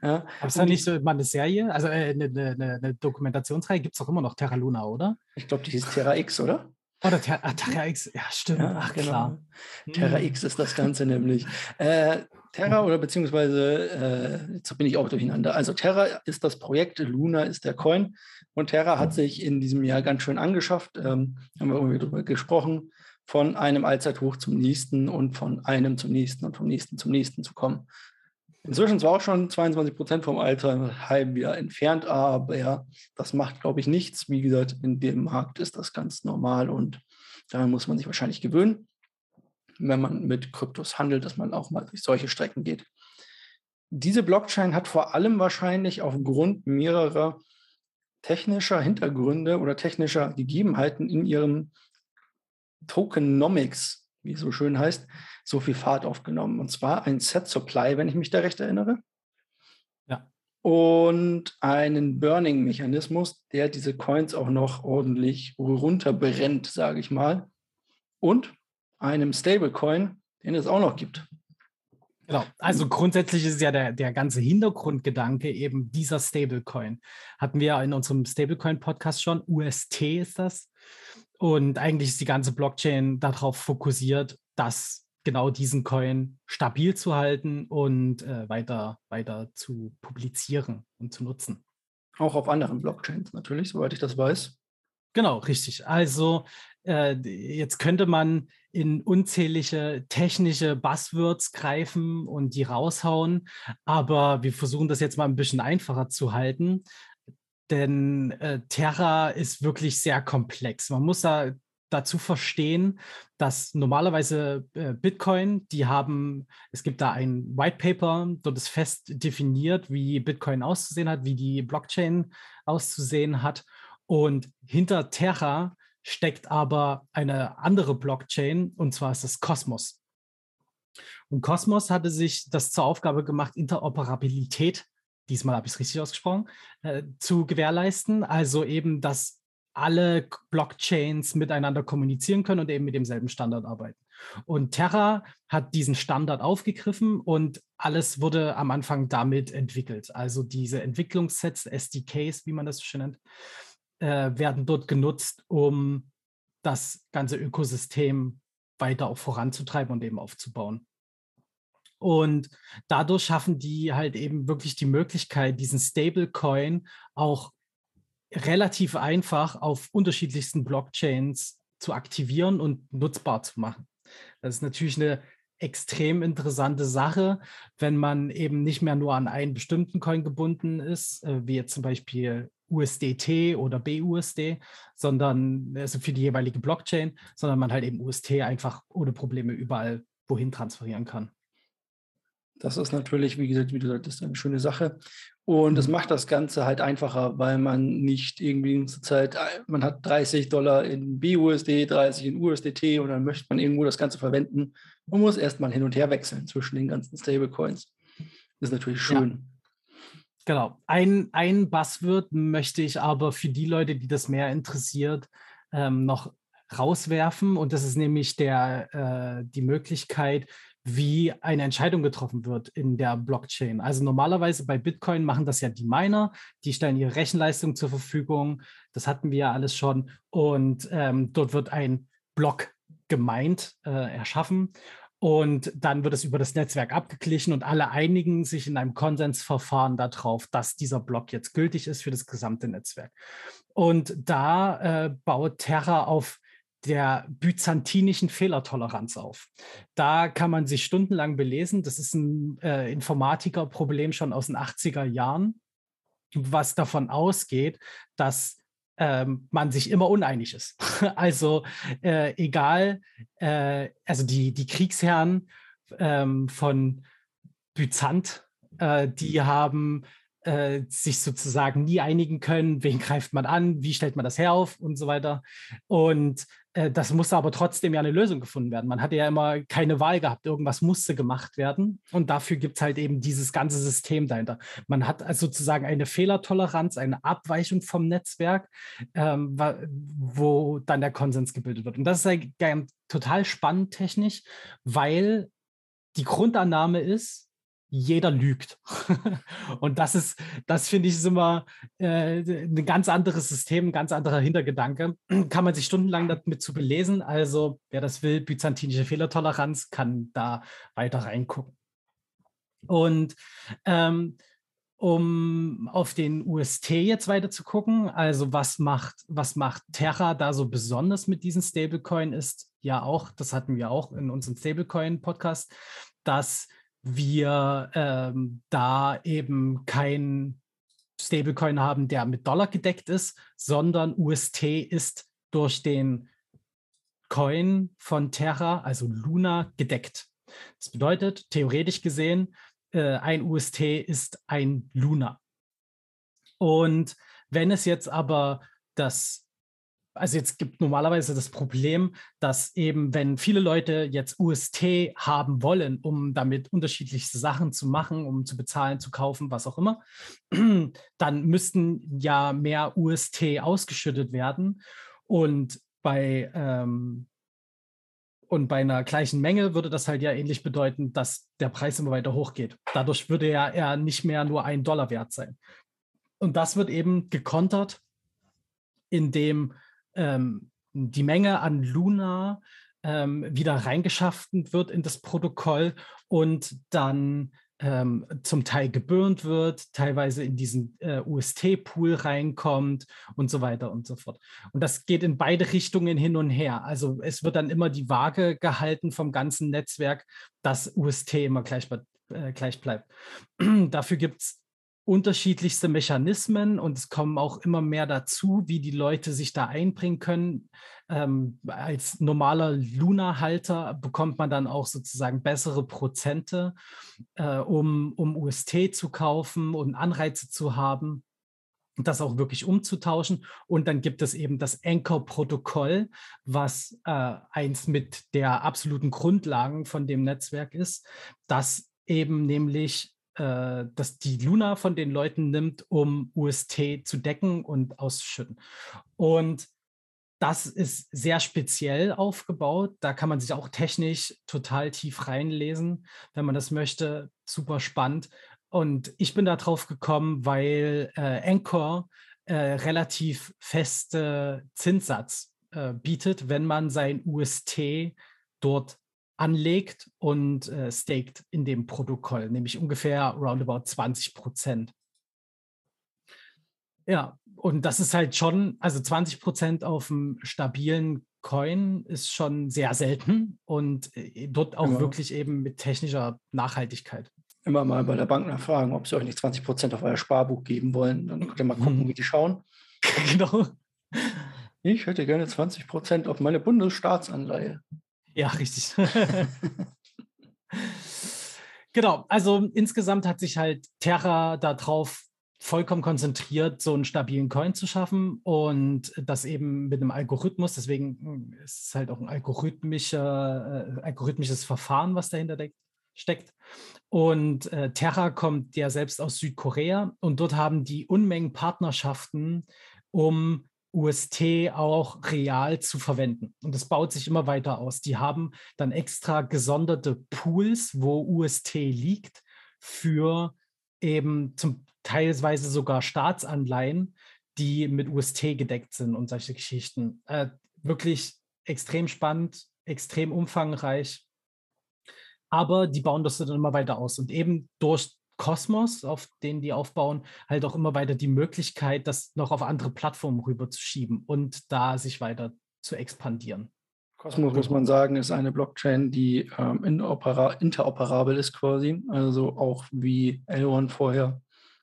Ja. Aber ist da nicht so mal eine Serie, also äh, eine, eine, eine Dokumentationsreihe, gibt es auch immer noch Terra Luna, oder? Ich glaube, die hieß Terra X, oder? Oder Ter ah, Terra X, ja, stimmt. Ja, Ach, genau. klar. Terra hm. X ist das Ganze nämlich. Äh, Terra oder beziehungsweise, äh, jetzt bin ich auch durcheinander. Also Terra ist das Projekt, Luna ist der Coin und Terra hat sich in diesem Jahr ganz schön angeschafft, ähm, haben wir irgendwie darüber gesprochen, von einem Allzeithoch zum nächsten und von einem zum nächsten und vom nächsten zum nächsten zu kommen. Inzwischen zwar auch schon 22 Prozent vom Alter halb wieder entfernt, aber ja, das macht, glaube ich, nichts. Wie gesagt, in dem Markt ist das ganz normal und daran muss man sich wahrscheinlich gewöhnen, wenn man mit Kryptos handelt, dass man auch mal durch solche Strecken geht. Diese Blockchain hat vor allem wahrscheinlich aufgrund mehrerer technischer Hintergründe oder technischer Gegebenheiten in ihrem Tokenomics wie es so schön heißt, so viel Fahrt aufgenommen. Und zwar ein Set Supply, wenn ich mich da recht erinnere. Ja. Und einen Burning-Mechanismus, der diese Coins auch noch ordentlich runterbrennt, sage ich mal. Und einem Stablecoin, den es auch noch gibt. Genau. Also grundsätzlich ist ja der, der ganze Hintergrundgedanke eben dieser Stablecoin. Hatten wir in unserem Stablecoin-Podcast schon. UST ist das. Und eigentlich ist die ganze Blockchain darauf fokussiert, dass genau diesen Coin stabil zu halten und äh, weiter, weiter zu publizieren und zu nutzen. Auch auf anderen Blockchains natürlich, soweit ich das weiß. Genau, richtig. Also äh, jetzt könnte man in unzählige technische Buzzwords greifen und die raushauen, aber wir versuchen das jetzt mal ein bisschen einfacher zu halten denn äh, Terra ist wirklich sehr komplex. Man muss da dazu verstehen, dass normalerweise äh, Bitcoin, die haben, es gibt da ein White Paper, dort ist fest definiert, wie Bitcoin auszusehen hat, wie die Blockchain auszusehen hat. Und hinter Terra steckt aber eine andere Blockchain, und zwar ist das Cosmos. Und Cosmos hatte sich das zur Aufgabe gemacht, Interoperabilität diesmal habe ich es richtig ausgesprochen, äh, zu gewährleisten. Also eben, dass alle Blockchains miteinander kommunizieren können und eben mit demselben Standard arbeiten. Und Terra hat diesen Standard aufgegriffen und alles wurde am Anfang damit entwickelt. Also diese Entwicklungssets, SDKs, wie man das so schön nennt, äh, werden dort genutzt, um das ganze Ökosystem weiter auch voranzutreiben und eben aufzubauen. Und dadurch schaffen die halt eben wirklich die Möglichkeit, diesen Stablecoin auch relativ einfach auf unterschiedlichsten Blockchains zu aktivieren und nutzbar zu machen. Das ist natürlich eine extrem interessante Sache, wenn man eben nicht mehr nur an einen bestimmten Coin gebunden ist, äh, wie jetzt zum Beispiel USDT oder BUSD, sondern also für die jeweilige Blockchain, sondern man halt eben UST einfach ohne Probleme überall wohin transferieren kann. Das ist natürlich, wie gesagt, wie du sagtest, eine schöne Sache. Und es mhm. macht das Ganze halt einfacher, weil man nicht irgendwie zur Zeit, man hat 30 Dollar in BUSD, 30 in USDT und dann möchte man irgendwo das Ganze verwenden. Man muss erstmal hin und her wechseln zwischen den ganzen Stablecoins. Das ist natürlich schön. Ja. Genau. Ein, ein Buzzword möchte ich aber für die Leute, die das mehr interessiert, ähm, noch rauswerfen. Und das ist nämlich der, äh, die Möglichkeit, wie eine Entscheidung getroffen wird in der Blockchain. Also normalerweise bei Bitcoin machen das ja die Miner, die stellen ihre Rechenleistung zur Verfügung. Das hatten wir ja alles schon. Und ähm, dort wird ein Block gemeint, äh, erschaffen. Und dann wird es über das Netzwerk abgeglichen und alle einigen sich in einem Konsensverfahren darauf, dass dieser Block jetzt gültig ist für das gesamte Netzwerk. Und da äh, baut Terra auf der byzantinischen Fehlertoleranz auf. Da kann man sich stundenlang belesen. Das ist ein äh, Informatikerproblem schon aus den 80er Jahren, was davon ausgeht, dass ähm, man sich immer uneinig ist. <laughs> also äh, egal, äh, also die, die Kriegsherren ähm, von Byzant, äh, die haben äh, sich sozusagen nie einigen können, wen greift man an, wie stellt man das her auf und so weiter. Und äh, das musste aber trotzdem ja eine Lösung gefunden werden. Man hatte ja immer keine Wahl gehabt, irgendwas musste gemacht werden. Und dafür gibt es halt eben dieses ganze System dahinter. Man hat also sozusagen eine Fehlertoleranz, eine Abweichung vom Netzwerk, ähm, wo dann der Konsens gebildet wird. Und das ist halt total spannend technisch, weil die Grundannahme ist, jeder lügt. <laughs> und das ist, das finde ich ist immer äh, ein ganz anderes System, ein ganz anderer Hintergedanke. <clears throat> kann man sich stundenlang damit zu belesen. Also, wer das will, byzantinische Fehlertoleranz, kann da weiter reingucken. Und ähm, um auf den UST jetzt weiter zu gucken, also was macht, was macht Terra da so besonders mit diesem Stablecoin, ist ja auch, das hatten wir auch in unserem Stablecoin-Podcast, dass wir ähm, da eben kein Stablecoin haben, der mit Dollar gedeckt ist, sondern UST ist durch den Coin von Terra, also Luna, gedeckt. Das bedeutet, theoretisch gesehen, äh, ein UST ist ein Luna. Und wenn es jetzt aber das also jetzt gibt normalerweise das Problem, dass eben, wenn viele Leute jetzt UST haben wollen, um damit unterschiedlichste Sachen zu machen, um zu bezahlen, zu kaufen, was auch immer, <clears throat> dann müssten ja mehr UST ausgeschüttet werden. Und bei, ähm, und bei einer gleichen Menge würde das halt ja ähnlich bedeuten, dass der Preis immer weiter hochgeht. Dadurch würde ja er nicht mehr nur ein Dollar wert sein. Und das wird eben gekontert, indem ähm, die Menge an Luna ähm, wieder reingeschafft wird in das Protokoll und dann ähm, zum Teil geburnt wird, teilweise in diesen äh, UST-Pool reinkommt und so weiter und so fort. Und das geht in beide Richtungen hin und her. Also es wird dann immer die Waage gehalten vom ganzen Netzwerk, dass UST immer gleich, äh, gleich bleibt. <clears throat> Dafür gibt es unterschiedlichste Mechanismen und es kommen auch immer mehr dazu, wie die Leute sich da einbringen können. Ähm, als normaler Luna-Halter bekommt man dann auch sozusagen bessere Prozente, äh, um, um UST zu kaufen und Anreize zu haben das auch wirklich umzutauschen. Und dann gibt es eben das Anchor-Protokoll, was äh, eins mit der absoluten Grundlagen von dem Netzwerk ist, das eben nämlich äh, das die Luna von den Leuten nimmt, um UST zu decken und auszuschütten. Und das ist sehr speziell aufgebaut. Da kann man sich auch technisch total tief reinlesen, wenn man das möchte. Super spannend. Und ich bin da drauf gekommen, weil äh, Anchor äh, relativ feste Zinssatz äh, bietet, wenn man sein UST dort anlegt und äh, staked in dem Protokoll, nämlich ungefähr roundabout 20 Prozent. Ja, und das ist halt schon, also 20 Prozent auf einem stabilen Coin ist schon sehr selten und äh, dort auch ja. wirklich eben mit technischer Nachhaltigkeit. Immer mal bei der Bank nachfragen, ob sie euch nicht 20 Prozent auf euer Sparbuch geben wollen. Dann könnt ihr mal gucken, mhm. wie die schauen. <laughs> genau. Ich hätte gerne 20 Prozent auf meine Bundesstaatsanleihe. Ja, richtig. genau, also insgesamt hat sich halt Terra darauf vollkommen konzentriert, so einen stabilen Coin zu schaffen und das eben mit einem Algorithmus. Deswegen hm, ist es halt auch ein algorithmischer, äh, algorithmisches Verfahren, was dahinter steckt. Und äh, Terra kommt ja selbst aus Südkorea und dort haben die Unmengen Partnerschaften, um UST auch real zu verwenden. Und das baut sich immer weiter aus. Die haben dann extra gesonderte Pools, wo UST liegt, für eben zum teilweise sogar Staatsanleihen, die mit UST gedeckt sind und solche Geschichten. Äh, wirklich extrem spannend, extrem umfangreich. Aber die bauen das dann immer weiter aus. Und eben durch Kosmos, auf den die aufbauen, halt auch immer weiter die Möglichkeit, das noch auf andere Plattformen rüberzuschieben und da sich weiter zu expandieren. Cosmos, muss man sagen, ist eine Blockchain, die ähm, interoperabel ist quasi, also auch wie Elrond vorher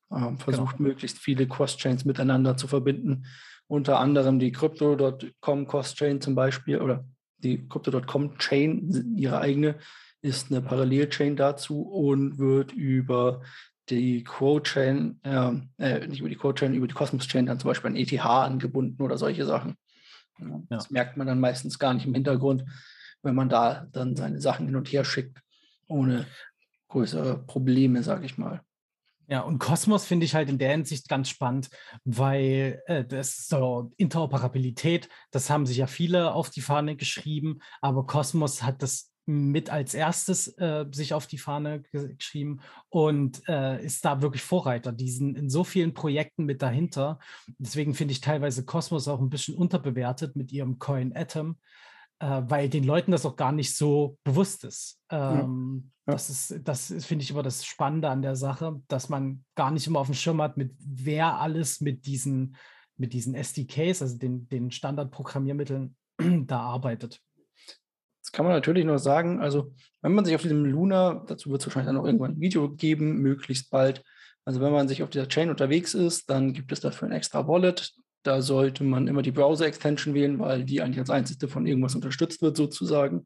ähm, versucht, genau. möglichst viele Cross-Chains miteinander zu verbinden. Unter anderem die Crypto.com Cross-Chain zum Beispiel oder die Crypto.com Chain, ihre eigene, ist eine Parallelchain dazu und wird über die Quo-Chain, äh, äh, nicht über die Quo-Chain, über die Cosmos-Chain dann zum Beispiel an ETH angebunden oder solche Sachen. Ja, das merkt man dann meistens gar nicht im Hintergrund, wenn man da dann seine Sachen hin und her schickt, ohne größere Probleme, sage ich mal. Ja, und Cosmos finde ich halt in der Hinsicht ganz spannend, weil äh, das so Interoperabilität, das haben sich ja viele auf die Fahne geschrieben, aber Cosmos hat das mit als erstes äh, sich auf die Fahne geschrieben und äh, ist da wirklich Vorreiter. Die sind in so vielen Projekten mit dahinter. Deswegen finde ich teilweise Cosmos auch ein bisschen unterbewertet mit ihrem Coin Atom, äh, weil den Leuten das auch gar nicht so bewusst ist. Ähm, ja. Das ist, das finde ich immer das Spannende an der Sache, dass man gar nicht immer auf dem Schirm hat, mit wer alles mit diesen, mit diesen SDKs, also den, den Standardprogrammiermitteln, <clears throat> da arbeitet. Das kann man natürlich noch sagen. Also, wenn man sich auf diesem Luna, dazu wird es wahrscheinlich dann noch irgendwann ein Video geben, möglichst bald. Also, wenn man sich auf dieser Chain unterwegs ist, dann gibt es dafür ein extra Wallet. Da sollte man immer die Browser-Extension wählen, weil die eigentlich als einzige von irgendwas unterstützt wird, sozusagen.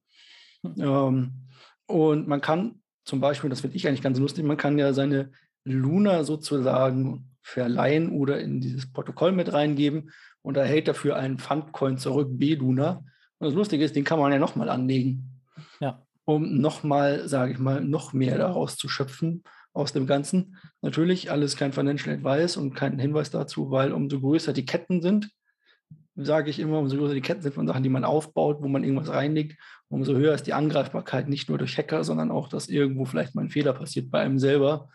Ähm, und man kann zum Beispiel, das finde ich eigentlich ganz lustig, man kann ja seine Luna sozusagen verleihen oder in dieses Protokoll mit reingeben und erhält dafür einen Fundcoin zurück, B-Luna. Und das Lustige ist, den kann man ja nochmal anlegen. Ja. Um nochmal, sage ich mal, noch mehr daraus zu schöpfen aus dem Ganzen. Natürlich alles kein Financial Advice und kein Hinweis dazu, weil umso größer die Ketten sind, sage ich immer, umso größer die Ketten sind von Sachen, die man aufbaut, wo man irgendwas reinlegt, umso höher ist die Angreifbarkeit, nicht nur durch Hacker, sondern auch, dass irgendwo vielleicht mal ein Fehler passiert bei einem selber.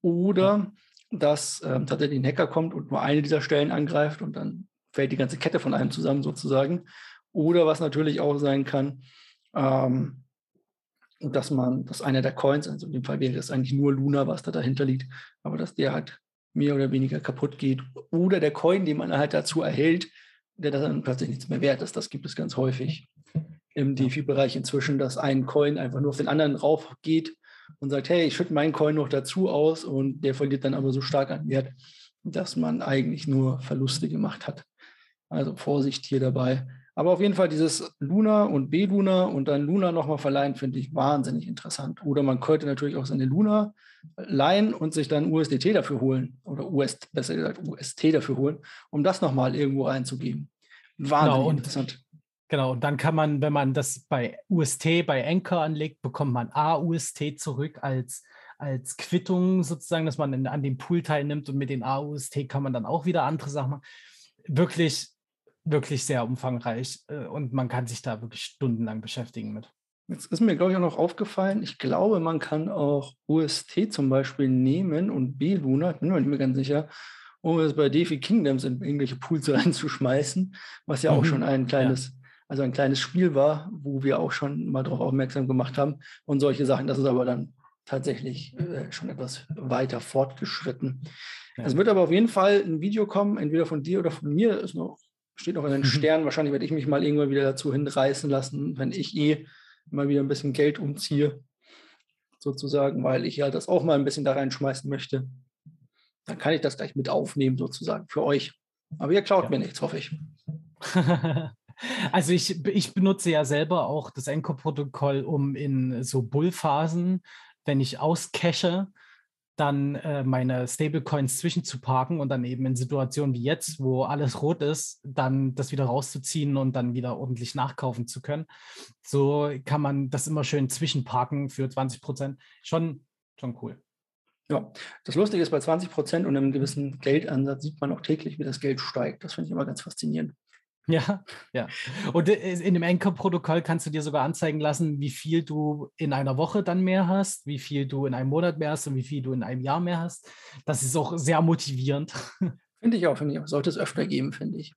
Oder dass ähm, tatsächlich ein Hacker kommt und nur eine dieser Stellen angreift und dann fällt die ganze Kette von einem zusammen sozusagen. Oder was natürlich auch sein kann, ähm, dass man, dass einer der Coins, also in dem Fall wäre das eigentlich nur Luna, was da dahinter liegt, aber dass der halt mehr oder weniger kaputt geht. Oder der Coin, den man halt dazu erhält, der dann plötzlich nichts mehr wert ist. Das gibt es ganz häufig im DeFi-Bereich inzwischen, dass ein Coin einfach nur auf den anderen rauf geht und sagt, hey, ich schütte meinen Coin noch dazu aus und der verliert dann aber so stark an Wert, dass man eigentlich nur Verluste gemacht hat. Also Vorsicht hier dabei. Aber auf jeden Fall dieses Luna und B-Luna und dann Luna nochmal verleihen, finde ich wahnsinnig interessant. Oder man könnte natürlich auch seine Luna leihen und sich dann USDT dafür holen. Oder US, besser gesagt UST dafür holen, um das nochmal irgendwo reinzugeben. Wahnsinnig genau, und, interessant. Genau, und dann kann man, wenn man das bei UST, bei Anchor anlegt, bekommt man AUST zurück als, als Quittung sozusagen, dass man in, an dem Pool teilnimmt und mit den AUST kann man dann auch wieder andere Sachen machen. Wirklich, wirklich sehr umfangreich äh, und man kann sich da wirklich stundenlang beschäftigen mit. Jetzt ist mir, glaube ich, auch noch aufgefallen, ich glaube, man kann auch UST zum Beispiel nehmen und B-Luna, ich bin mir nicht mehr ganz sicher, um es bei DeFi Kingdoms in irgendwelche Pools <laughs> reinzuschmeißen, was ja auch mhm. schon ein kleines, ja. also ein kleines Spiel war, wo wir auch schon mal darauf aufmerksam gemacht haben und solche Sachen. Das ist aber dann tatsächlich äh, schon etwas weiter fortgeschritten. Ja. Es wird aber auf jeden Fall ein Video kommen, entweder von dir oder von mir. Ist noch, steht noch in den Sternen. Wahrscheinlich werde ich mich mal irgendwann wieder dazu hinreißen lassen, wenn ich eh mal wieder ein bisschen Geld umziehe, sozusagen, weil ich ja das auch mal ein bisschen da reinschmeißen möchte. Dann kann ich das gleich mit aufnehmen, sozusagen, für euch. Aber ihr klaut ja. mir nichts, hoffe ich. <laughs> Also ich, ich benutze ja selber auch das Anchor-Protokoll, um in so Bullphasen, wenn ich auscache, dann äh, meine Stablecoins zwischenzuparken und dann eben in Situationen wie jetzt, wo alles rot ist, dann das wieder rauszuziehen und dann wieder ordentlich nachkaufen zu können. So kann man das immer schön zwischenparken für 20 Prozent. Schon, schon cool. Ja, das Lustige ist, bei 20 Prozent und einem gewissen Geldansatz sieht man auch täglich, wie das Geld steigt. Das finde ich immer ganz faszinierend. Ja, ja. Und äh, in dem Anchor-Protokoll kannst du dir sogar anzeigen lassen, wie viel du in einer Woche dann mehr hast, wie viel du in einem Monat mehr hast und wie viel du in einem Jahr mehr hast. Das ist auch sehr motivierend. <laughs> Finde ich auch, finde ich auch. Sollte es öfter geben, finde ich.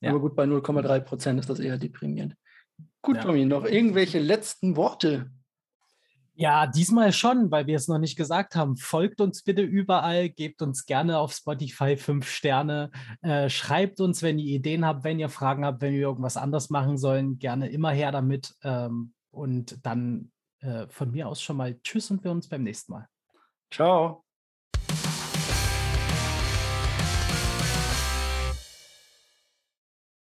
Ja. Aber gut, bei 0,3 Prozent ist das eher deprimierend. Gut, ja. Tommy, noch irgendwelche letzten Worte? Ja, diesmal schon, weil wir es noch nicht gesagt haben. Folgt uns bitte überall, gebt uns gerne auf Spotify fünf Sterne, äh, schreibt uns, wenn ihr Ideen habt, wenn ihr Fragen habt, wenn wir irgendwas anders machen sollen, gerne immer her damit. Ähm, und dann äh, von mir aus schon mal Tschüss und wir uns beim nächsten Mal. Ciao.